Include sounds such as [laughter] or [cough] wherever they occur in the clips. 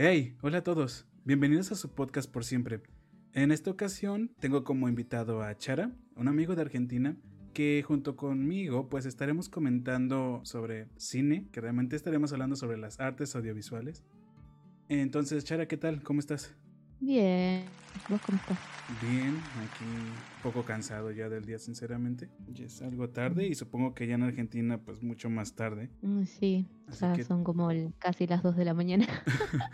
Hey, hola a todos. Bienvenidos a su podcast por siempre. En esta ocasión tengo como invitado a Chara, un amigo de Argentina, que junto conmigo pues estaremos comentando sobre cine, que realmente estaremos hablando sobre las artes audiovisuales. Entonces, Chara, ¿qué tal? ¿Cómo estás? Bien, ¿vos cómo estás? Bien, aquí un poco cansado ya del día, sinceramente. Ya es algo tarde y supongo que ya en Argentina, pues mucho más tarde. Mm, Sí, ya que- son como el- casi las 2 de la mañana. [laughs]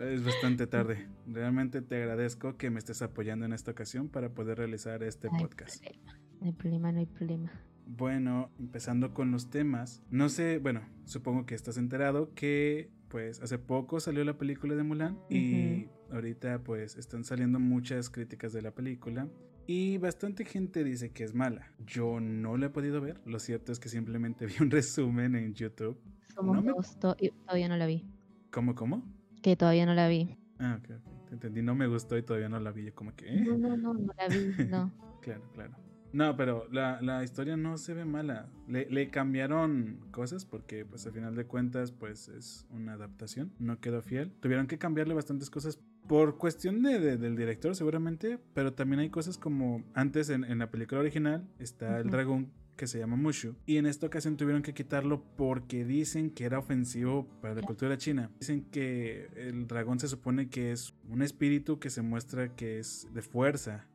es bastante tarde. Realmente te agradezco que me estés apoyando en esta ocasión para poder realizar este No hay podcast. problema, no hay problema, no hay problema. Bueno, empezando con los temas. No sé, bueno, supongo que estás enterado que pues hace poco salió la película de Mulan y ahorita pues están saliendo muchas críticas de la película y bastante gente dice que es mala. Yo no la he podido ver, lo cierto es que simplemente [laughs] vi un resumen en YouTube. Somos No me- to- y todavía no la vi. ¿Cómo, cómo? Que todavía no la vi. Ah, ok, ok. Te entendí, no me gustó y todavía no la vi. Yo como que... ¿eh? No, no, no, no la vi, [laughs] no. Claro, claro. No, pero la, la historia no se ve mala. Le, le cambiaron cosas porque, pues, al final de cuentas, pues, es una adaptación. No quedó fiel. Tuvieron que cambiarle bastantes cosas por cuestión de, de- del director, seguramente. Pero también hay cosas como antes en, en la película original está el dragón que se llama Mushu. Y en esta ocasión tuvieron que quitarlo porque dicen que era ofensivo para la cultura china. Dicen que el dragón se supone que es un espíritu que se muestra que es de fuerza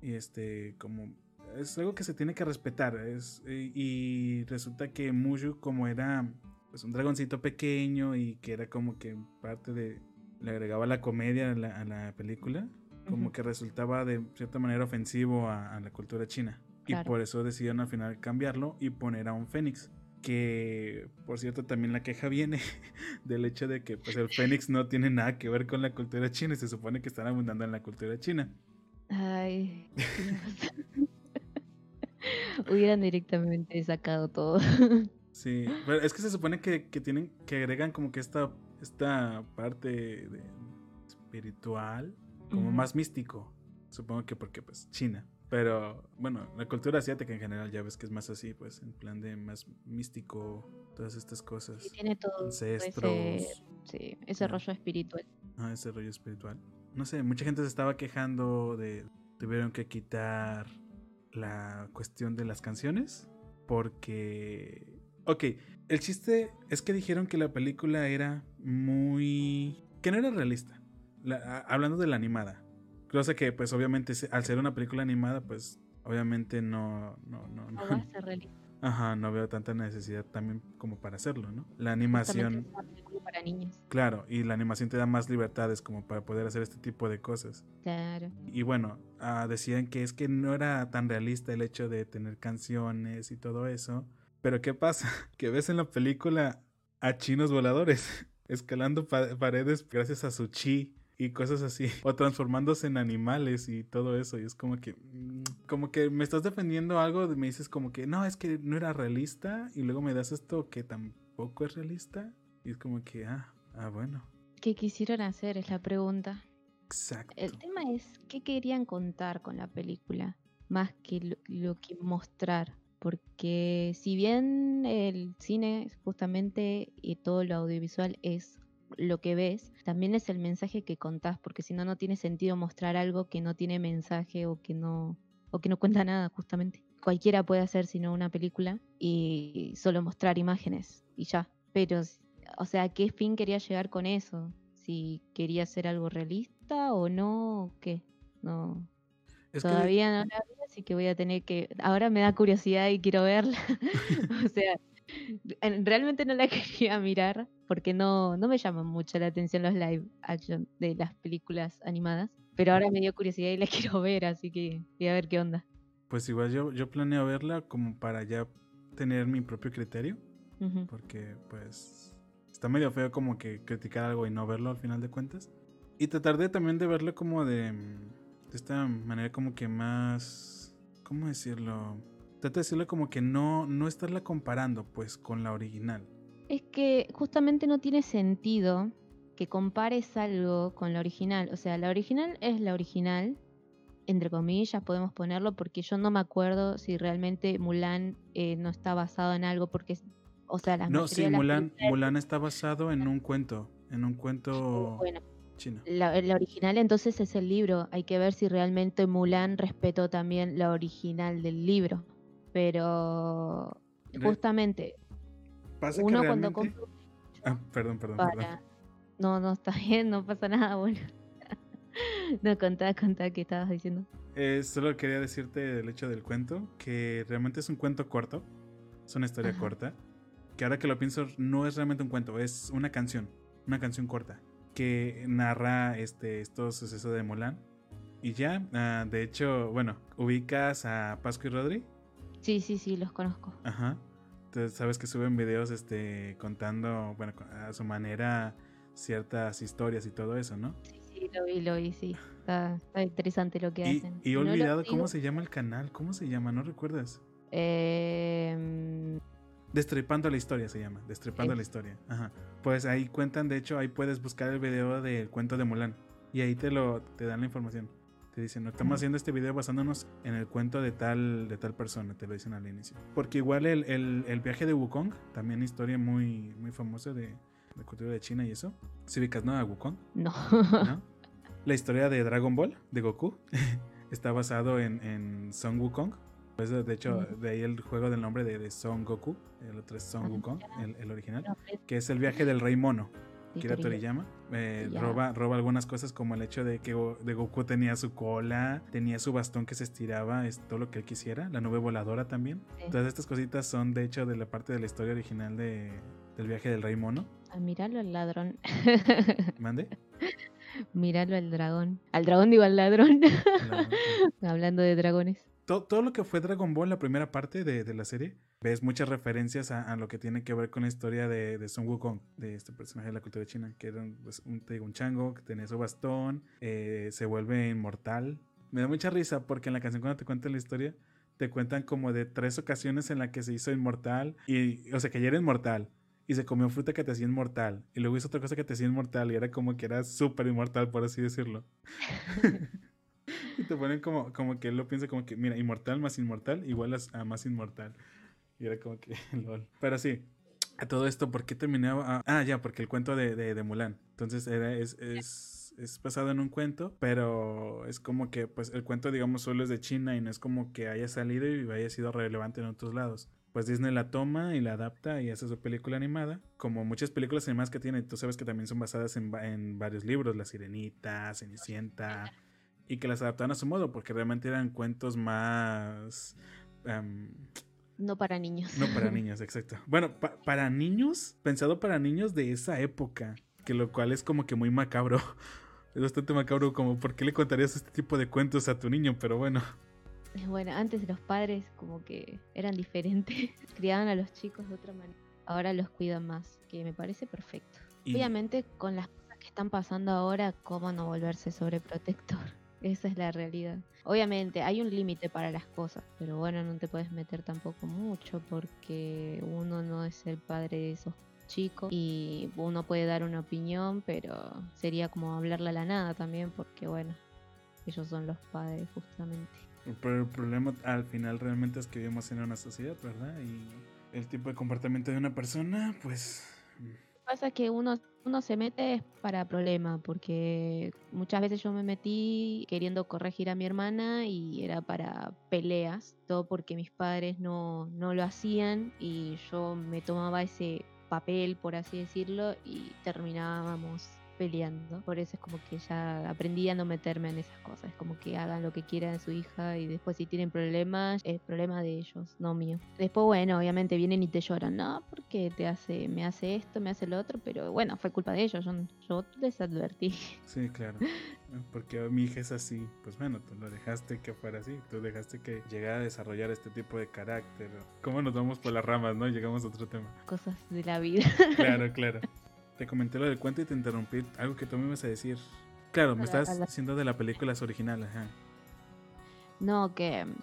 y este como es algo que se tiene que respetar es, y, y resulta que Mushu como era pues un dragoncito pequeño y que era como que parte de le agregaba la comedia a la, a la película como que resultaba de cierta manera ofensivo a, a la cultura china y por eso decidieron al final cambiarlo y poner a un fénix que por cierto también la queja viene [laughs] del hecho de que pues el fénix no tiene nada que ver con la cultura china y se supone que están abundando en la cultura china Ay. [laughs] Hubieran directamente sacado todo. Sí, pero es que se supone que, que tienen, que agregan como que esta, esta parte de espiritual, como más místico. Supongo que porque pues China. Pero bueno, la cultura asiática en general ya ves que es más así, pues en plan de más místico, todas estas cosas. Sí, tiene todo Ancestros. ese, sí, ese rollo espiritual. Ah, ese rollo espiritual. No sé, mucha gente se estaba quejando de tuvieron que quitar la cuestión de las canciones porque ok, el chiste es que dijeron que la película era muy que no era realista. La- a- hablando de la animada. Cosa que pues obviamente al ser una película animada pues obviamente no no no, No no- va a [laughs] ser realista. ajá, no veo tanta necesidad también como para hacerlo, ¿no? La animación para niños. Claro, y la animación te da más libertades como para poder hacer este tipo de cosas. Claro. Y bueno, ah, decían que es que no era tan realista el hecho de tener canciones y todo eso. Pero ¿qué pasa? [laughs] Que ves en la película a chinos voladores escalando pa- paredes gracias a su chi y cosas así. [laughs] O transformándose en animales y todo eso. Y es como que... mm, Como que me estás defendiendo algo, me dices como que no, es que no era realista. Y luego me das esto que tampoco es realista. Y es como que, ah, ah, bueno. ¿Qué quisieron hacer? Es la pregunta. Exacto. El tema es qué querían contar con la película, más que lo, lo que mostrar. Porque si bien el cine justamente y todo lo audiovisual es lo que ves, también es el mensaje que contás, porque si no, no tiene sentido mostrar algo que no tiene mensaje o que no, o que no cuenta nada, justamente. Cualquiera puede hacer sino una película y solo mostrar imágenes y ya. Pero, o sea, ¿qué fin quería llegar con eso? Si quería hacer algo realista o no, o qué. No, Es que- todavía no la vi, así que voy a tener que. Ahora me da curiosidad y quiero verla. [laughs] o sea, en- realmente no la [laughs] quería mirar porque no, no me llaman mucho la atención los live action de las películas animadas. Pero ahora me dio curiosidad y la [laughs] quiero ver, así que voy a ver qué onda. Pues igual yo, yo planeo verla como para ya tener mi propio criterio. Ujú. Porque pues está medio feo como que criticar algo y no verlo al final de cuentas. Y tratar de también de verlo como de, mm, de esta manera como que más... ¿Cómo decirlo? Trata de decirlo como que no, no estarla comparando pues con la original. Es que justamente no tiene sentido que compares algo con la original. O sea, la original es la original, entre comillas podemos ponerlo, porque yo no me acuerdo si realmente Mulan eh, no está basado en algo, porque, o sea, la No, sí, las Mulan, Mulan está basado en un cuento. en un cuento Bueno, chino. la, la original entonces es el libro. Hay que ver si realmente Mulan respetó también la original del libro. Pero justamente Pasa que uno cuando realmente- compra Ah, perdón, perdón, perdón. para... No, no, está [laughs] bien, no pasa nada, bueno. [laughs] No, contá, contá qué estabas diciendo. Eh, solo quería decirte el hecho del cuento, que realmente es un cuento corto, es una historia Ajá. corta, que ahora que lo pienso no es realmente un cuento, es una canción, una canción corta, que narra este, estos sucesos de Mulan. Y ya, ah, de hecho, bueno, ubicas a Pascu y Rodri, Sí, sí, sí, los conozco. ajá. Entonces sabes que suben videos este, contando, bueno, a su manera ciertas historias y todo eso, ¿no? Sí, sí, lo vi, lo vi, sí. Está, está interesante lo que Y, hacen. y he olvidado cómo se llama el canal, ¿cómo se llama? ¿No recuerdas? Eh, Destripando la historia se llama, Destripando Sí. la historia. Ajá. Pues ahí cuentan, de hecho, ahí puedes buscar el video del cuento de Mulan y ahí te lo te dan la información. Te dicen, no estamos haciendo este video basándonos en el cuento de tal de tal persona, te lo dicen al inicio. Porque igual el, el- el viaje de Wukong, también historia muy muy famosa de, de cultura de China y eso. Si ubicas, ¿no? A Wukong, no. ¿no? [laughs] la historia de Dragon Ball, de Goku, [laughs] está basado en, en Son Wukong. Pues de de hecho, de ahí el juego del nombre de, de Son Goku, el otro es Son Wukong, el, el original, que es el viaje del rey mono. Kira Toriyama. Eh, roba, roba algunas cosas como el hecho de que de Goku tenía su cola, tenía su bastón que se estiraba, es todo lo que él quisiera, la nube voladora también. Sí. Todas estas cositas son de hecho de la parte de la historia original de, del viaje del rey mono. Ah, míralo al ladrón. ¿Mande? [laughs] míralo al dragón. Al dragón digo al ladrón. La- [laughs] Hablando de dragones. Todo, lo que fue Dragon Ball, la primera parte de, de la serie, ves muchas referencias a, lo que tiene que ver con la historia de, de Son Wukong, de este personaje de la cultura china, que era un, pues, un, digo, chango que tenía su bastón, eh, se vuelve inmortal. Me da mucha risa porque en la canción cuando te cuentan la historia, te cuentan como de tres ocasiones en la que se hizo inmortal, y, o sea, que ya era inmortal. Y se comió fruta que te hacía inmortal. Y luego hizo otra cosa que te hacía inmortal. Y era como que era súper inmortal, por así decirlo. [laughs] Te ponen como, como que él lo piensa como que, mira, inmortal más inmortal igual a, a más inmortal. Y era como que, [laughs] lol. Pero sí, a todo esto, ¿por qué terminaba? Ah, ah, ya, porque el cuento de, de, de Mulan. Entonces era, es, es, es basado en un cuento, pero es como que, pues, el cuento, digamos, solo es de China y no es como que haya salido y haya sido relevante en otros lados. Pues Disney la toma y la adapta y hace su película animada, como muchas películas animadas que tiene. Tú sabes que también son basadas en, en varios libros, La Sirenita, Cenicienta, y que las adaptaron a su modo, porque realmente eran cuentos más... em, No para niños. no para [laughs] niños, exacto. Bueno, pa- para niños, pensado para niños de esa época, que lo cual es como que muy macabro. [laughs] Es bastante macabro como, ¿por qué le contarías este tipo de cuentos a tu niño? Pero bueno, Bueno, antes los padres como que eran diferentes. [laughs] Criaban a los chicos de otra manera. Ahora los cuidan más, que me parece perfecto. y Obviamente con las cosas que están pasando ahora, ¿cómo no volverse sobreprotector? Esa es la realidad. Obviamente hay un límite para las cosas, pero bueno, no te puedes meter tampoco mucho porque uno no es el padre de esos chicos y uno puede dar una opinión, pero sería como hablarle a la nada también porque bueno, ellos son los padres justamente. pero el problema al final realmente es que vivimos en una sociedad, ¿verdad? Y el tipo de comportamiento de una persona, pues... pasa que uno, uno se mete para problema, porque muchas veces yo me metí queriendo corregir a mi hermana y era para peleas, todo porque mis padres no, no lo hacían y yo me tomaba ese papel, por así decirlo, y terminábamos peleando. Por eso es como que ya aprendí a no meterme en esas cosas. Es como que hagan lo que quieran su hija y después si tienen problemas, es problema de ellos, no mío. Después, bueno, obviamente vienen y te lloran, no, porque te hace, me hace esto, me hace lo otro, pero bueno, fue culpa de ellos, yo, yo les advertí. [laughs] Sí, claro. Porque mi hija es así. Pues bueno, tú lo dejaste que fuera así. Tú dejaste que llegara a desarrollar este tipo de carácter. ¿Cómo nos vamos por las ramas, no? Llegamos a otro tema. Cosas de la vida. Claro, [laughs] claro. Te comenté lo del cuento y te interrumpí. Algo que tú me ibas a decir. Claro, me estás diciendo de la película original, ajá. No, que mm,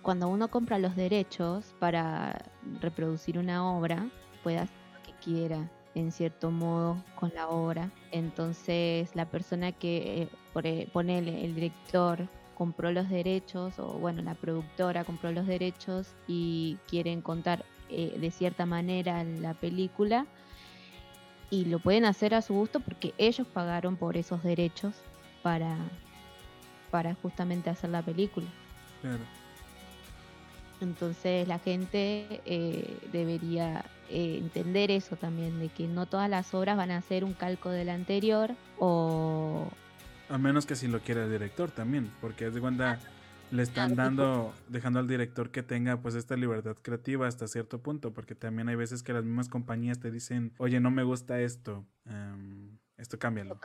cuando uno compra los derechos para reproducir una obra, puede hacer lo que quiera, en cierto modo, con la obra. Entonces, la persona que, eh, por e- ponele, el director compró los derechos, o bueno, la productora compró los derechos y quieren contar eh, de cierta manera la película, y lo pueden hacer a su gusto porque ellos pagaron por esos derechos para, para justamente hacer la película. Claro. Entonces la gente eh, debería eh, entender eso también, de que no todas las obras van a ser un calco del anterior o... A menos que si lo quiera el director también, porque es de cuenta le están dando, dejando al director que tenga pues esta libertad creativa hasta cierto punto, porque también hay veces que las mismas compañías te dicen, oye, no me gusta esto, em, esto cámbialo.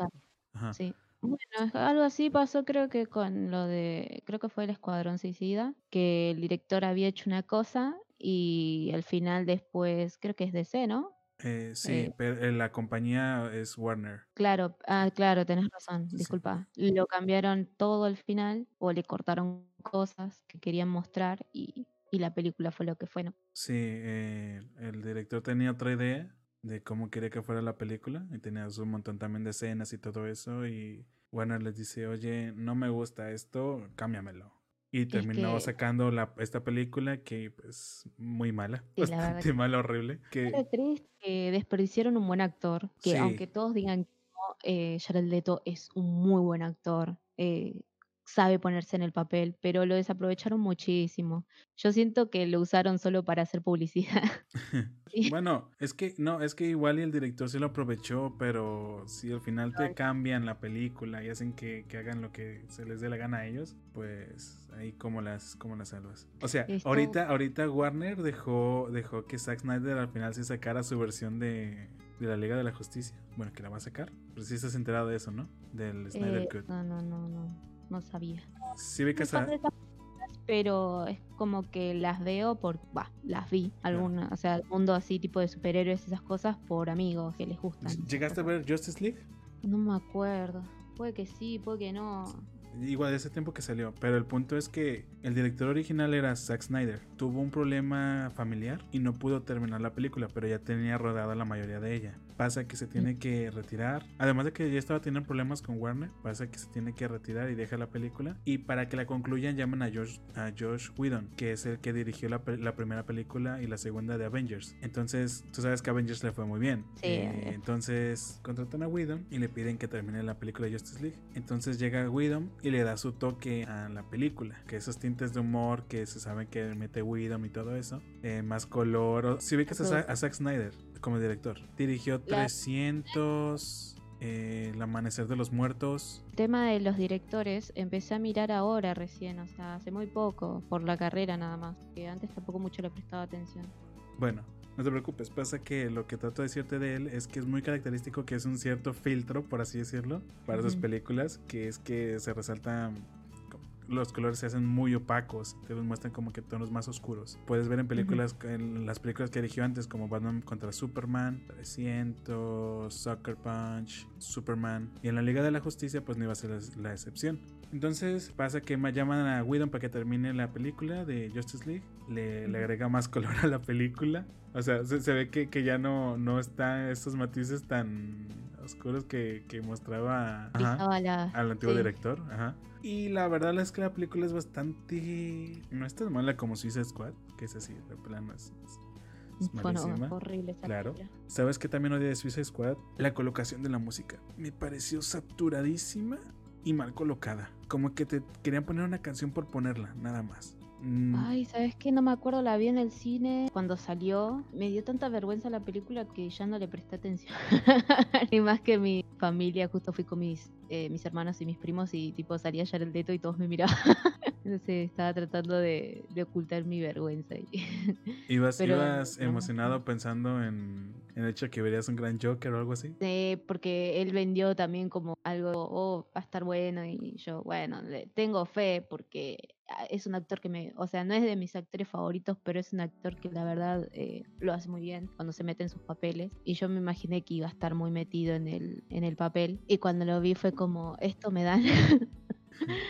Ajá. Sí. Bueno, algo así pasó creo que con lo de, creo que fue el Escuadrón Suicida, que el director había hecho una cosa y al final después, creo que es DC, ¿no? Eh, sí, eh pero eh, la compañía es Warner. Claro, ah, claro, tenés razón, disculpa. Lo cambiaron todo al final o le cortaron cosas que querían mostrar y, y la película fue lo que fue, ¿no? Sí, eh, el director tenía otra idea de cómo quería que fuera la película y tenía un montón también de escenas y todo eso y Warner les dice, oye, no me gusta esto, cámbiamelo. Y terminó sacando la, esta película que pues muy mala, [laughs] bastante mala, horrible. Que... triste que desperdiciaron un buen actor, que aunque todos digan que no, eh, Jared Leto es un muy buen actor. Eh, sabe ponerse en el papel, pero lo desaprovecharon muchísimo. Yo siento que lo usaron solo para hacer publicidad. [laughs] [laughs] bueno, es que no, es que igual y el director se lo aprovechó, pero si al final te cambian la película y hacen que, hagan lo que se les dé la gana a ellos, pues ahí como las, como las salvas. O sea, ahorita, ahorita Warner dejó, dejó que Zack Snyder al final se sacara su versión de, de la Liga de la Justicia. Bueno, que la va a sacar. Pero sí estás enterado de eso, ¿no? Del Snyder eh, Cut. No, no, no, no no sabía. Sí, ve que pero es como que las veo por, bah, las vi, alguna, o sea, el mundo así tipo de superhéroes, esas cosas por amigos que les gustan. ¿Llegaste a ver Justice League? No me acuerdo. Puede que sí, puede que no. Igual de ese tiempo que salió, pero el punto es que el director original era Zack Snyder. Tuvo un problema familiar y no pudo terminar la película, pero ya tenía rodada la mayoría de ella pasa que se tiene que retirar. Además de que ya estaba teniendo problemas con Warner, pasa que se tiene que retirar y deja la película. Y para que la concluyan llaman a Josh, a Josh Whedon, que es el que dirigió la, primera película y la segunda de Avengers. Entonces, tú sabes que Avengers le fue muy bien. Eh, entonces, contratan a Whedon y le piden que termine la película de Justice League. Entonces llega Whedon y le da su toque a la película, que esos tintes de humor que se saben que mete Whedon y todo eso, eh, más color. Si ubicas a, a Zack Snyder, como director. Dirigió 300, eh, El Amanecer de los Muertos. Tema de los directores, empecé a mirar ahora recién, o sea, hace muy poco, por la carrera nada más, que antes tampoco mucho le prestaba atención. Bueno, no te preocupes, pasa que lo que trato de decirte de él es que es muy característico que es un cierto filtro, por así decirlo, para sus películas, que es que se resalta los colores se hacen muy opacos, te los muestran como que tonos más oscuros. Puedes ver en películas, en las películas que eligió antes, como Batman contra Superman, 300, Sucker Punch, Superman, y en la Liga de la Justicia, pues no iba a ser la, excepción. Entonces pasa que llaman a Whedon para que termine la película de Justice League, le, agrega más color a la película. O sea, se, ve que, que, ya no, no están estos matices tan oscuros que, que mostraba al antiguo director. Ajá. Y la verdad es que la película es bastante. No es tan mala como Suicide Squad, que es así, de plano es. bueno, horrible esa Claro. ¿Sabes que también odia de Suicide Squad? La colocación de la música. Me pareció saturadísima y mal colocada. Como que te querían poner una canción por ponerla, nada más. Mm. Ay, ¿sabes qué? No me acuerdo, la vi en el cine cuando salió. Me dio tanta vergüenza la película que ya no le presté atención. [laughs] Ni más que mi familia, justo fui con mis, eh, mis hermanos y mis primos y tipo salía ya el dedo y todos me miraban. [laughs] Entonces estaba tratando de, ocultar mi vergüenza. ¿Ibas, ibas emocionado pensando en, el hecho de que verías un gran Joker o algo así? Sí, porque él vendió también como algo, oh, va a estar bueno y yo, bueno, le tengo fe porque Ah, es un actor que me, o sea, no es de mis actores favoritos, pero es un actor que la verdad eh, lo hace muy bien cuando se mete en sus papeles. Y yo me imaginé que iba a estar muy metido en el, en el papel. Y cuando lo vi fue como, esto me da... [laughs]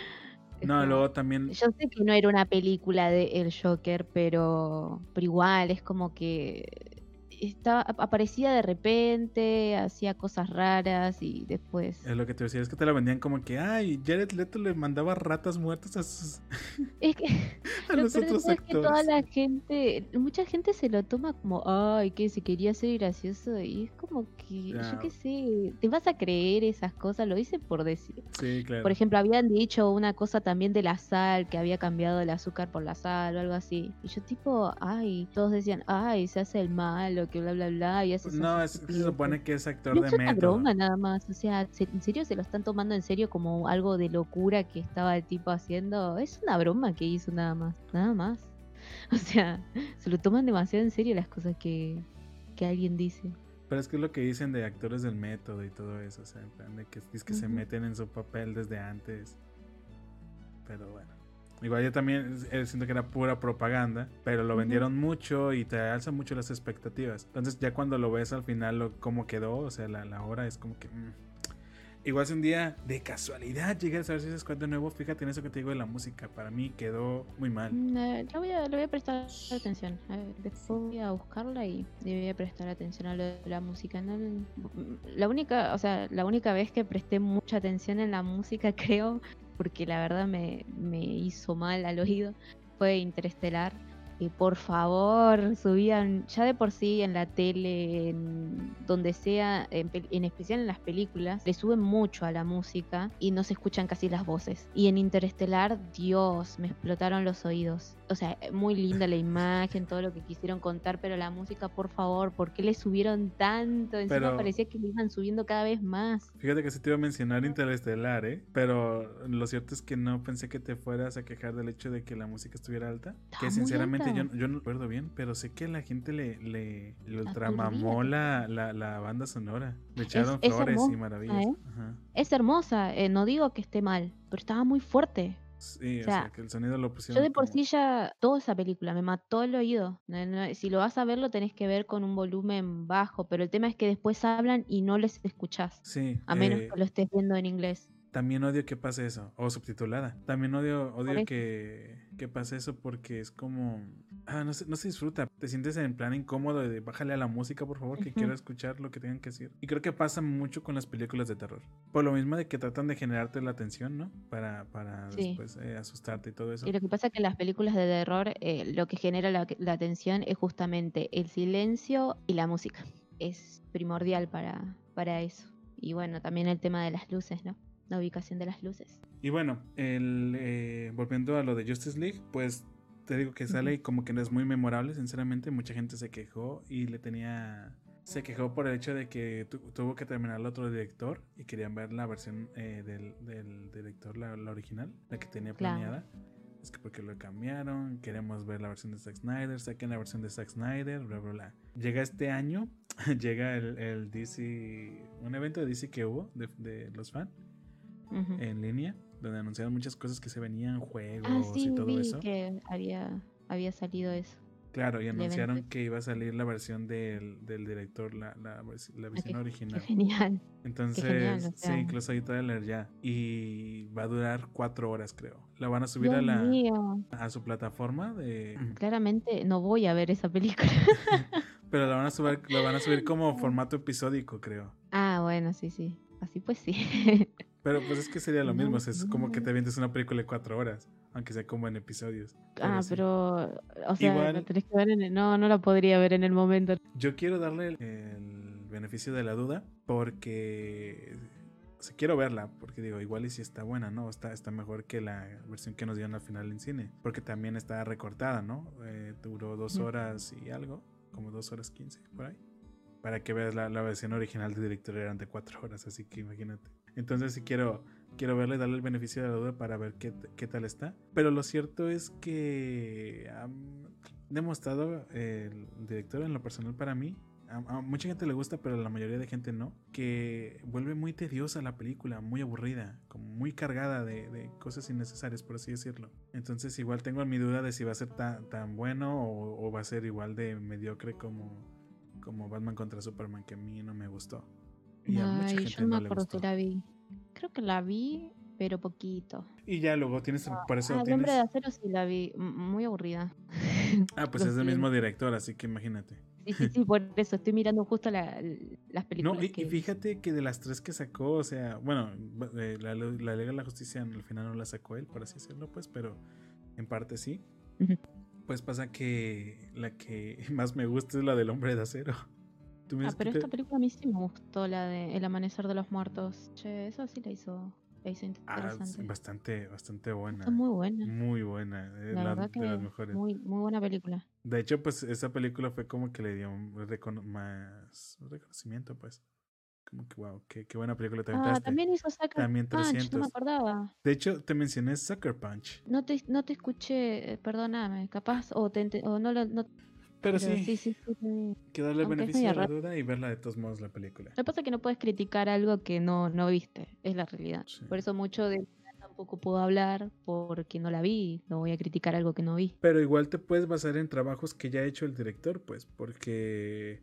no, luego también... Yo sé que no era una película de El Joker, pero, pero igual es como que estaba, aparecía de repente, hacía cosas raras y después. Es lo que te decía, es que te la vendían como que, ay, Jared Leto le mandaba ratas muertas a sus. [laughs] Es que. [laughs] a los otros es que toda la gente, mucha gente se lo toma como, ay, que se quería ser gracioso y es como que, yo qué sé, te vas a creer esas cosas, lo hice por decir. Sí, claro. Por ejemplo, habían dicho una cosa también de la sal, que había cambiado el azúcar por la sal o algo así. Y yo tipo, ay, todos decían, ay, se hace el mal o que bla, bla, bla. Y no, es, se supone que es actor de método. Es una broma nada más. O sea, ¿en serio se lo están tomando en serio como algo de locura que estaba el tipo haciendo? Es una broma que hizo nada más, nada más. [laughs] O sea, se lo toman demasiado en serio las cosas que, que alguien dice. Pero es que es lo que dicen de actores del método y todo eso, o sea, en plan de que es que se meten en su papel desde antes. Pero bueno. Igual yo también eh, siento que era pura propaganda, pero lo vendieron mucho y te alzan mucho las expectativas. Entonces ya cuando lo ves al final lo, cómo quedó, o sea, la, la hora es como que... Mm. Igual si un día de casualidad llegas a ver si se de nuevo, fíjate en eso que te digo de la música. Para mí quedó muy mal. Mm, eh, voy a, le voy a prestar atención. A ver, después voy a buscarla y le voy a prestar atención a la música. la única, o sea, la única vez que presté mucha atención en la música, [laughs] creo, porque la verdad me, me hizo mal al oído, fue Interestelar y por favor subían ya de por sí en la tele, en donde sea, en, especial en las películas, le suben mucho a la música y no se escuchan casi las voces. Y en Interestelar, Dios, me explotaron los oídos. O sea, muy linda la imagen, todo lo que quisieron contar, pero la música, por favor, ¿por qué le subieron tanto? Encima parecía que le iban subiendo cada vez más. Fíjate que sí te iba a mencionar Interestelar, ¿eh? Pero lo cierto es que no pensé que te fueras a quejar del hecho de que la música estuviera alta. que sinceramente yo, no recuerdo bien, pero sé que la gente le, le, ultramamó la, la, banda sonora. Le echaron flores y maravillas. ¿eh? Es hermosa, eh, no digo que esté mal, pero estaba muy fuerte. Sí, o sea, que el sonido lo pusieron. Yo de por sí ya, toda esa película me mató el oído. si lo vas a ver, lo tenés que ver con un volumen bajo, pero el tema es que después hablan y no les escuchás. Sí. A menos eh, que lo estés viendo en inglés. También odio que pase eso, o subtitulada. También odio, odio que, que pase eso porque es como ah, no, se, no se disfruta. Te sientes en plan incómodo de bájale a la música, por favor, que quiero escuchar lo que tengan que decir. Y creo que pasa mucho con las películas de terror. Por lo mismo de que tratan de generarte la atención, ¿no? Para, para después eh, asustarte y todo eso. Y lo que pasa es que en las películas de terror eh, lo que genera la, la atención es justamente el silencio y la música. Es primordial para, para eso. Y bueno, también el tema de las luces, ¿no? La ubicación de las luces. Y bueno, el, eh, volviendo a lo de Justice League, pues te digo que sale y como que no es muy memorable, sinceramente. Mucha gente se quejó y le tenía. Se quejó por el hecho de que tuvo que terminar el otro director y querían ver la versión eh, del, del, director, la, original, la que tenía planeada. Es que porque lo cambiaron, queremos ver la versión de Zack Snyder, saquen la versión de Zack Snyder, bla, bla, bla. Llega este año, [laughs] llega el, el, DC, un evento de DC que hubo de, de los fans en línea donde anunciaron muchas cosas que se venían, ah, juegos y todo vi eso. que había, había salido eso. Claro, y anunciaron que iba a salir la versión del, del director, la, la, la ah, versión original. Qué genial. Entonces, sí, incluso hay trailer ya. Y va a durar cuatro horas, creo. La van a subir a la a su plataforma de. [clears throat] Claramente no voy a ver esa película. [laughs] Pero la van a subir, la van a subir como [laughs] formato episódico, creo. Ah, bueno, sí, sí. Así pues sí. [laughs] Pero pues es que sería lo mismo, es como que te vientes una película de cuatro horas, aunque sea como en episodios. ah, pero, o sea, tenés que ver en no, no la podría ver en el momento. Yo quiero darle el, beneficio de la duda porque o quiero verla, porque digo, igual y si está buena, ¿no? Está, está mejor que la versión que nos dieron al final en cine, porque también está recortada, ¿no? Eh, duró dos horas y algo, como dos horas quince, por ahí. Para que veas la, la versión original de director eran de cuatro horas, así que imagínate. Entonces sí quiero, quiero verle, darle el beneficio de la duda para ver qué, qué tal está. Pero lo cierto es que ha demostrado el director en lo personal para mí. A, mucha gente le gusta, pero a la mayoría de gente no. Que vuelve muy tediosa la película, muy aburrida, como muy cargada de, de cosas innecesarias, por así decirlo. Entonces, igual tengo mi duda de si va a ser tan, tan bueno o, o, va a ser igual de mediocre como, como Batman contra Superman, que a mí no me gustó. Y Ay, yo no me acuerdo si la vi. Creo que la vi, pero poquito. Y ya luego tienes, por eso ah, tienes... El hombre de acero sí la vi, muy aburrida. Ah, [laughs] pues es del mismo director, así que imagínate. Sí, sí, sí, por eso estoy mirando justo la- las películas No, y, y fíjate que de las tres que sacó, o sea, bueno, eh, la, la Liga de la Justicia al final no la sacó él, por así decirlo, pues, pero en parte sí. Pues pasa que la que [laughs] más me gusta es la del Hombre de Acero. ¿Tú me Ah, que pero te- esta película a mí sí me gustó, la de El Amanecer de los Muertos. Che, eso sí la hizo, la hizo Ah, es interesante. bastante, bastante buena. Está muy buena. Muy buena, eh, La la- verdad que de las mejores. muy, muy buena película. De hecho, pues esa película fue como que le dio un recono- más reconocimiento, pues. Como que, wow, qué, qué buena película te Ah, aventaste. también hizo Sucker También Punch, no 300. me acordaba. De hecho, te mencioné Sucker Punch. No te, no te escuché, eh, perdóname, capaz, o, te, o no lo... No, Pero, pero sí, sí, sí, que darle aunque beneficio media la duda y verla de todos modos la película. Lo que pasa es que no puedes criticar algo que no, no viste, es la realidad. Por eso mucho de tampoco puedo hablar porque no la vi, no voy a criticar algo que no vi. Pero igual te puedes basar en trabajos que ya ha hecho el director, pues, porque,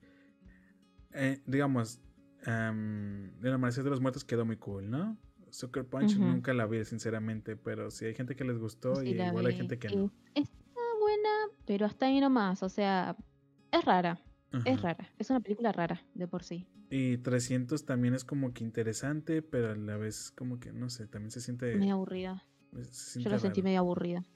eh, digamos, em, El Amanecer de los Muertos quedó muy cool, ¿no? Sucker Punch nunca la vi, sinceramente, pero sí hay gente que les gustó Sí y igual hay gente que no. Pero hasta ahí nomás, o sea, es rara, es rara, es una película rara de por sí. Y 300 también es como que interesante, pero a la vez como que, no sé, también se siente... Medio aburrida. se Yo la sentí raro. medio aburrida.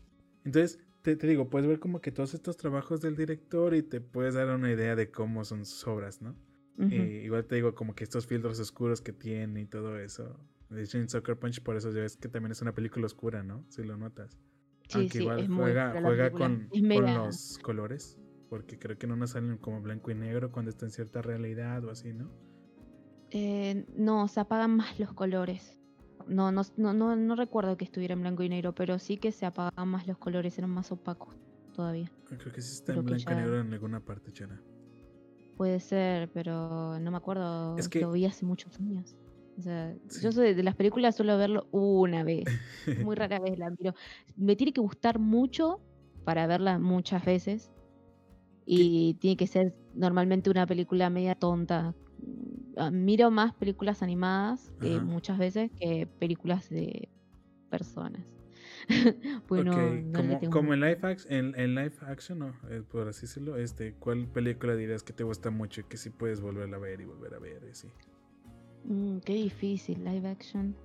Entonces, te, te digo, puedes ver como que todos estos trabajos del director y te puedes dar una idea de cómo son sus obras, ¿no? Eh, igual te digo, como que estos filtros oscuros que tiene y todo eso. De hecho, en Soccer Punch, por eso ya ves que también es una película oscura, ¿no? Si lo notas. Sí, Aunque sí, igual es juega, juega con, con los colores. Porque creo que no nos salen como blanco y negro cuando está en cierta realidad o así, ¿no? Eh, no, se apagan más los colores. No, no, no, no, no recuerdo que estuviera en blanco y negro, pero sí que se apagaban más los colores, eran más opacos todavía. Creo que sí está Creo en blanco y negro en alguna parte, Chana. Puede ser, pero no me acuerdo. Es que- Lo vi hace muchos años. O sea, yo soy de las películas suelo verlo una vez. Muy [laughs] rara vez la miro. Me tiene que gustar mucho para verla muchas veces. Y tiene que ser normalmente una película media tonta. Ah, Miro más películas animadas eh, muchas veces que películas de personas. [laughs] pues no- ok, no le como, tengo como en live, action, en, en live action, no, eh, por así decirlo, este, ¿cuál película dirías que te gusta mucho y que sí puedes volver a ver y volver a ver y así? Mm, qué difícil, live action.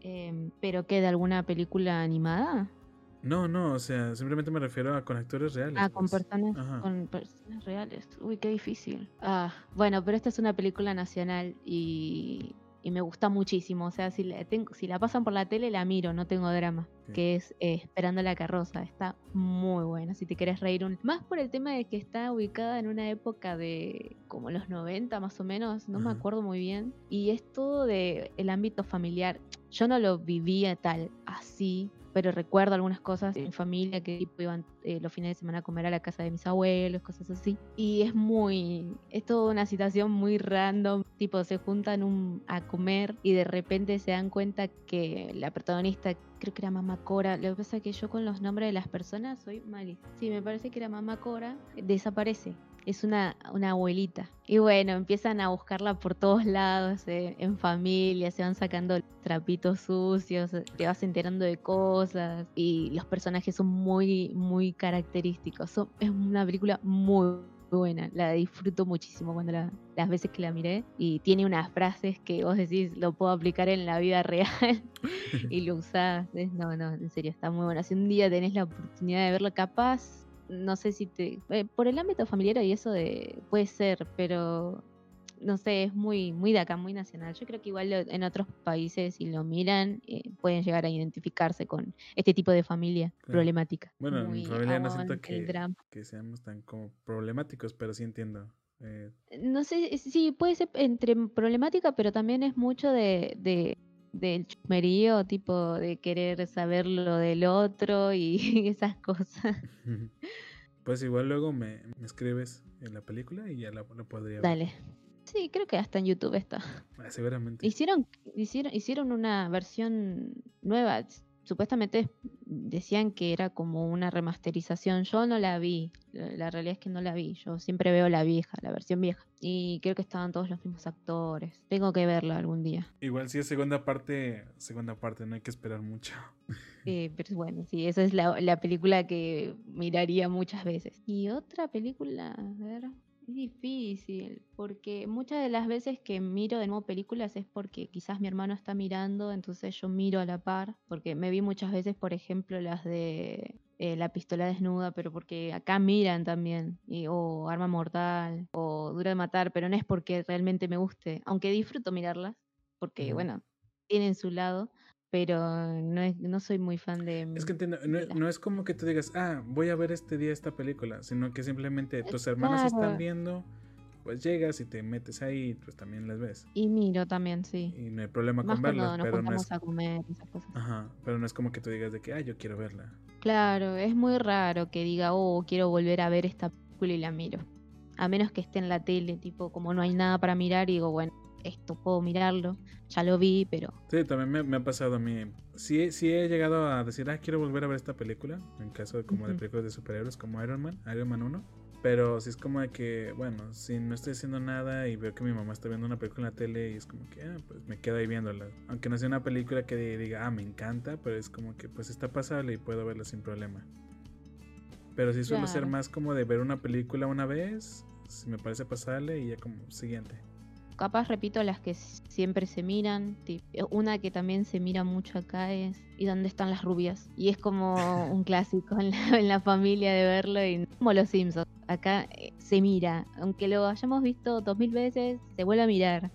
Em, ¿Pero qué? ¿De alguna película animada? No, no, o sea, simplemente me refiero a con actores reales. Ah, con pues. personas, Ajá. con personas reales. Uy, qué difícil. Ah, bueno, pero esta es una película nacional y, y me gusta muchísimo. O sea, si la, tengo, si la pasan por la tele, la miro, no tengo drama. Que es eh, Esperando la carroza. Está muy buena. Si te querés reír un... Más por el tema de que está ubicada en una época de como los 90 más o menos, no me acuerdo muy bien. Y es todo de el ámbito familiar. Yo no lo vivía tal así, pero recuerdo algunas cosas mi familia que tipo iban eh, los fines de semana a comer a la casa de mis abuelos, cosas así. Y es muy, es toda una situación muy random, tipo se juntan un- a comer y de repente se dan cuenta que la protagonista, creo que era Mamá Cora, lo que pasa es que yo con los nombres de las personas soy malísima. Sí, me parece que era Mamá Cora, desaparece. Es una, una abuelita. Y bueno, empiezan a buscarla por todos lados, eh, en familia, se van sacando trapitos sucios, te vas enterando de cosas y los personajes son muy, muy característicos. Son- es una película muy buena, la disfruto muchísimo cuando la- las veces que la miré y tiene unas frases que vos decís lo puedo aplicar en la vida real [laughs] y lo usás. No, no, en serio, está muy buena. Si un día tenés la oportunidad de verla capaz, no sé si te... eh, por el ámbito familiar y eso de puede ser, pero no sé, es muy, muy de acá, muy nacional. Yo creo que igual lo- en otros países, si lo miran, eh, pueden llegar a identificarse con este tipo de familia Claro. problemática. Bueno, en mi familia no siento que, que seamos tan como problemáticos, pero sí entiendo. Eh, No sé, eh, sí, puede ser entre problemática, pero también es mucho de, de del chusmerío, tipo de querer saber lo del otro y [laughs] esas cosas. [laughs] pues igual luego me, me escribes en la película y ya la, la podría ver. Dale. Sí, creo que hasta en YouTube está. Ah, seguramente. Hicieron, hicieron, hicieron una versión nueva. Supuestamente decían que era como una remasterización. Yo no la vi. La, la realidad es que no la vi. Yo siempre veo la vieja, la versión vieja. Y creo que estaban todos los mismos actores. Tengo que verla algún día. Igual si es segunda parte, segunda parte, no hay que esperar mucho. Eh, [laughs] pero bueno, sí, esa es la, la película que miraría muchas veces. Y otra película, a ver, es difícil, porque muchas de las veces que miro de nuevo películas es porque quizás mi hermano está mirando, entonces yo miro a la par, porque me vi muchas veces, por ejemplo, las de eh, La pistola desnuda, pero porque acá miran también, y, o Arma Mortal, o Dura de Matar, pero no es porque realmente me guste, aunque disfruto mirarlas, porque bueno, tienen su lado, pero no, es- no soy muy fan de... Es que entiendo, no, no es como que tú digas, ah, voy a ver este día esta película, sino que simplemente tus hermanos están viendo, pues llegas y te metes ahí, pues también las ves. y miro también, sí. Y no hay problema Más con verlas, pero no es, a comer, esas cosas. ajá, pero no es como que tú digas de que, ah, yo quiero verla. Claro, es muy raro que diga, oh, quiero volver a ver esta película y la miro. A menos que esté en la tele, tipo, como no hay nada para mirar, y digo, bueno, esto puedo mirarlo. Ya lo vi, pero Sí, también me, me ha pasado a mí. Sí, sí he llegado a decir, ah, quiero volver a ver esta película, en caso de como de películas de superhéroes como Iron Man, Iron Man 1. Pero sí es como de que, bueno, si no estoy haciendo nada y veo que mi mamá está viendo una película en la tele y es como que, ah, pues me quedo ahí viéndola. Aunque no sea una película que diga, ah, me encanta, pero es como que pues está pasable y puedo verla sin problema. Pero sí suelo ser más como de ver una película una vez, si me parece pasable y ya como siguiente. Capaz repito las que siempre se miran. eh, Una que también se mira mucho acá es ¿Y dónde están las rubias? Y es como [laughs] un clásico en la, en la familia de verlo y como los Simpsons. Acá eh, se mira, aunque lo hayamos visto dos mil veces, se vuelve a mirar.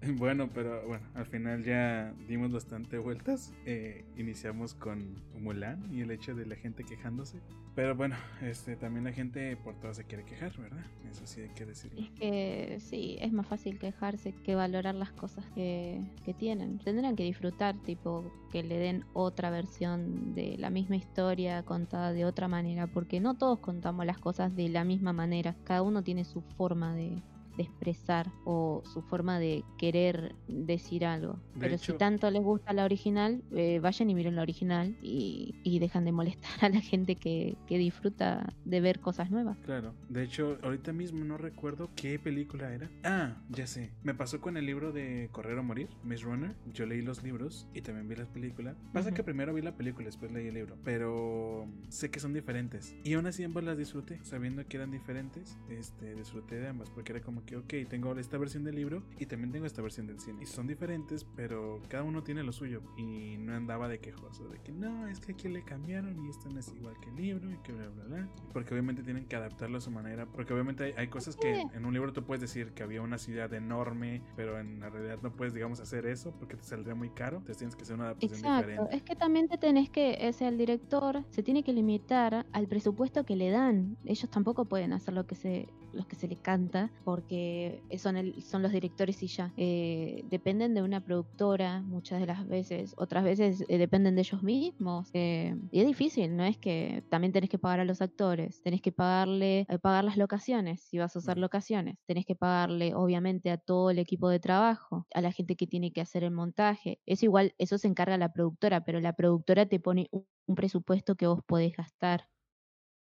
[laughs] Bueno, pero bueno, al final ya dimos bastante vueltas. Eh, iniciamos con Mulan y el hecho de la gente quejándose. Pero bueno, este también la gente por todo se quiere quejar, ¿verdad? Eso sí hay que decirlo. Es que sí, es más fácil quejarse que valorar las cosas que, que tienen. Tendrán que disfrutar, tipo, que le den otra versión de la misma historia contada de otra manera, porque no todos contamos las cosas de la misma manera. Cada uno tiene su forma de, de expresar o su forma de querer decir algo. De Pero hecho- si tanto les gusta la original, eh, vayan y miren la original y, y dejan de molestar [laughs] a la gente que, que disfruta de ver cosas nuevas. Claro, de hecho, ahorita mismo no recuerdo qué película era. Ah, ya sé. Me pasó con el libro de Correr o Morir, Miss Runner. Yo leí los libros y también vi las películas. Pasa Ujú. que primero vi la película, después leí el libro. Pero sé que son diferentes. Y aún así ambas las disfruté. Sabiendo que eran diferentes, este, disfruté de ambas. Porque era como que, ok, tengo esta versión del libro y también tengo esta versión del cine. Y son diferentes, pero cada uno tiene lo suyo. Y no andaba de quejoso. De que no, es que aquí le cambiaron y esto no es igual que el libro y que bla, bla, bla. Porque obviamente tienen que adaptarlo a su manera. Porque obviamente hay, hay cosas que en un libro tú puedes decir que había una ciudad enorme, pero en la realidad no puedes, digamos, hacer eso porque te saldría muy caro. Entonces tienes que hacer una adaptación Exacto, diferente. es que también te tenés que, ese el director se tiene que limitar al presupuesto que le dan. Ellos tampoco pueden hacer lo que se, lo que se les canta, porque son, el, son los directores y ya. Eh, dependen de una productora muchas de las veces, otras veces eh, dependen de ellos mismos. eh, y es difícil, no es que también tenés que pagar a los actores, tenés que pagarle, pagar las locaciones, si vas a usar Ujú. locaciones, tenés que pagarle obviamente a todo el equipo de trabajo, a la gente que tiene que hacer el montaje. Eso igual, eso se encarga la productora, pero la productora te pone un, un presupuesto que vos podés gastar.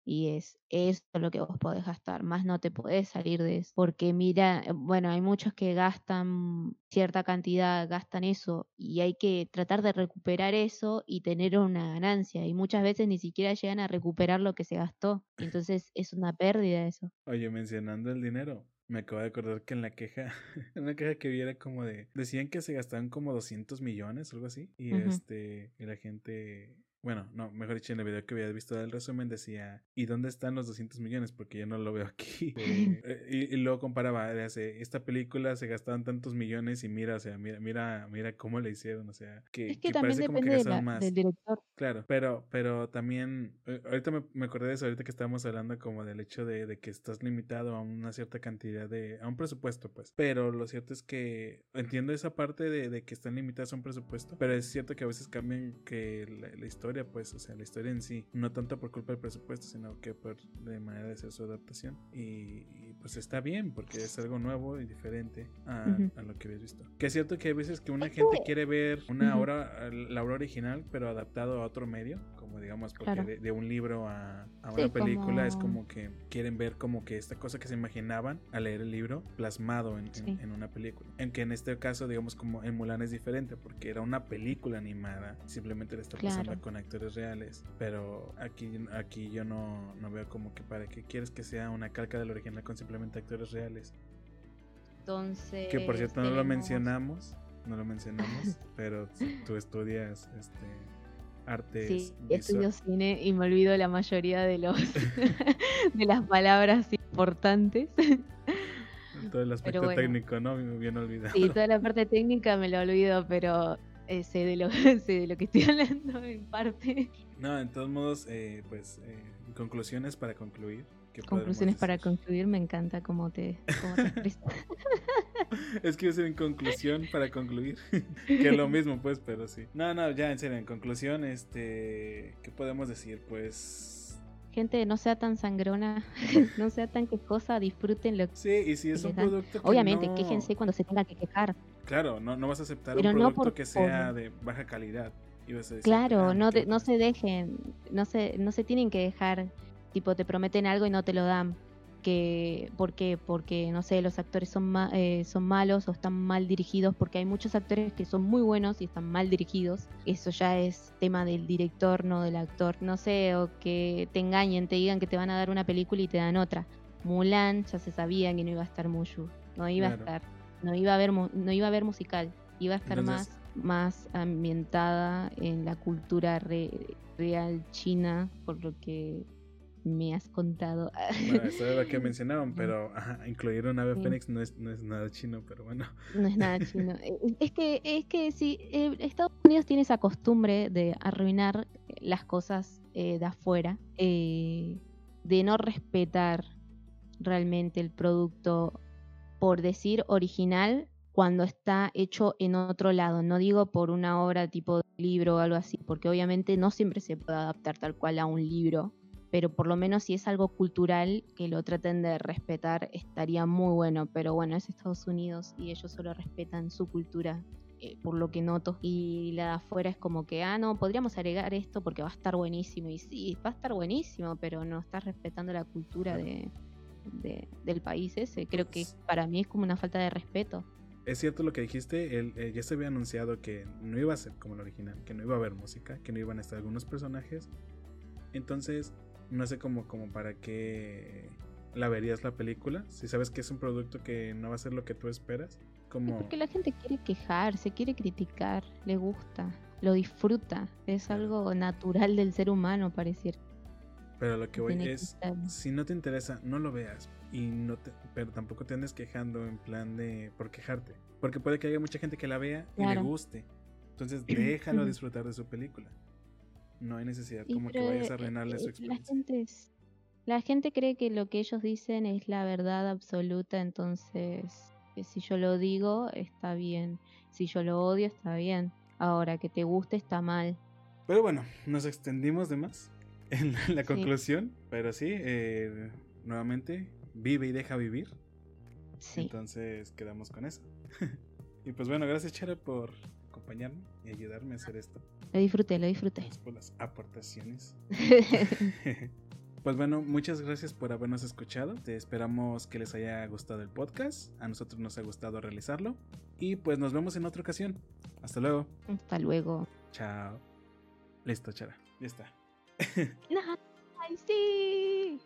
Y es eso lo que vos podés gastar, más no te podés salir de eso. Porque mira, eh, bueno, hay muchos que gastan cierta cantidad, gastan eso, y hay que tratar de recuperar eso y tener una ganancia. Y muchas veces ni siquiera llegan a recuperar lo que se gastó. Entonces es una pérdida eso. Oye, mencionando el dinero, me acabo de acordar que en la queja, en [laughs] una queja que vi era como de, decían que se gastaban como 200 millones, algo así, y este, y la gente, bueno, no, mejor dicho, en el video que había visto del resumen decía, ¿y dónde están los 200 millones? Porque yo no lo veo aquí. [laughs] Eh, y, y luego comparaba, hace, esta película se gastaban tantos millones y mira, o sea, mira, mira, mira cómo la hicieron, o sea, que, Es que que también parece como que depende de la- gastaron más. del director. Claro, pero, pero también, eh, ahorita me, me acordé de eso, ahorita que estábamos hablando como del hecho de, de que estás limitado a una cierta cantidad de, a un presupuesto, pues. Pero lo cierto es que entiendo esa parte de, de que están limitados a un presupuesto, pero es cierto que a veces cambian que la, la historia, pues, o sea, la historia en sí, no tanto por culpa del presupuesto, sino que por de manera de hacer su adaptación. Y, y, pues está bien, porque es algo nuevo y diferente a, lo que habías visto. Que es cierto que hay veces que una gente quiere ver una obra, la obra original, pero adaptado a otro medio, como como digamos, porque de, un libro a, una película es como que quieren ver como que esta cosa que se imaginaban al leer el libro plasmado en, una película. Aunque en este caso, digamos, como en Mulan es diferente, porque era una película animada, simplemente le está pasando con actores reales, pero aquí, aquí yo no, no veo como que para qué quieres que sea una calca del original con simplemente actores reales. Entonces. Que por cierto no lo mencionamos, no lo mencionamos, [laughs] pero tú estudias este artes. Sí, estudio cine y me olvido la mayoría de los [laughs] de las palabras importantes. [laughs] Todo el aspecto técnico, ¿no? Me bien olvidado. Sí, toda la parte técnica me lo olvido, pero eh, sé, de lo, [laughs] sé de lo que estoy hablando en parte. No, en todos modos, eh, pues, eh, conclusiones para concluir. Conclusiones para concluir, me encanta cómo te, cómo te expresas. [laughs] es que yo en conclusión para concluir, [laughs] que es lo mismo pues, pero sí. No, no, ya en serio, en conclusión, este, ¿qué podemos decir? Pues... Gente, no sea tan sangrona, [laughs] no sea tan quejosa, disfruten lo que... Sí, y si es un producto que Obviamente, quéjense cuando se tengan que quejar. Claro, no, no vas a aceptar un producto que sea de baja calidad. claro, ah, no, no se dejen, no se, no se tienen que dejar tipo te prometen algo y no te lo dan. Que, ¿Por qué? Porque, no sé, los actores son, eh, son malos o están mal dirigidos, porque hay muchos actores que son muy buenos y están mal dirigidos. Eso ya es tema del director, no del actor. No sé, o que te engañen, te digan que te van a dar una película y te dan otra. Mulan ya se sabía que no iba a estar Mushu, no iba a estar, no iba a haber, no iba a haber musical, iba a estar más, más ambientada en la cultura real china, por lo que me has contado. Bueno, [laughs] eso es lo que mencionaban, pero incluir un ave fénix no es, no es nada chino, pero bueno. No es nada chino. [laughs] Eh, es que, es que si eh, Estados Unidos tiene esa costumbre de arruinar las cosas eh, de afuera, de no respetar realmente el producto, por decir original, cuando está hecho en otro lado. No digo por una obra tipo libro o algo así, porque obviamente no siempre se puede adaptar tal cual a un libro pero por lo menos si es algo cultural que lo traten de respetar estaría muy bueno, pero bueno, es Estados Unidos y ellos solo respetan su cultura. Eh, por lo que noto. Y la de afuera es como que ah no podríamos agregar esto porque va a estar buenísimo y sí va a estar buenísimo pero no estás respetando la cultura de, del país ese. Creo que para mí es como una falta de respeto. Es cierto lo que dijiste, el, eh, ya se había anunciado que no iba a ser como el original, que no iba a haber música, que no iban a estar algunos personajes. Entonces, no sé cómo, como para qué la verías la película, si sabes que es un producto que no va a ser lo que tú esperas. Como... Porque la gente quiere quejarse, quiere criticar, le gusta, lo disfruta, es algo natural del ser humano, pareciera. Pero lo que voy es, si no te interesa, no lo veas. Y no te, pero tampoco te andes quejando en plan de por quejarte. Porque puede que haya mucha gente que la vea y le guste. Entonces déjalo [clears throat] disfrutar de su película. No hay necesidad como que vayas a eh, arruinarle su experiencia. La gente, la gente cree que lo que ellos dicen es la verdad absoluta, entonces si yo lo digo está bien, si yo lo odio está bien, ahora que te guste está mal. Pero bueno, nos extendimos de más [laughs] en la, conclusión, pero sí, eh, nuevamente, vive y deja vivir. Sí. Entonces quedamos con eso. [laughs] y pues bueno, gracias Chara por acompañarme y ayudarme a hacer esto. Lo disfruté, lo disfruté. por las aportaciones. [laughs] [laughs] pues bueno, muchas gracias por habernos escuchado. Te esperamos que les haya gustado el podcast. A nosotros nos ha gustado realizarlo. Y pues nos vemos en otra ocasión. Hasta luego. Hasta luego. Chao. Listo, Chara. Ya está. [laughs] Ay, sí.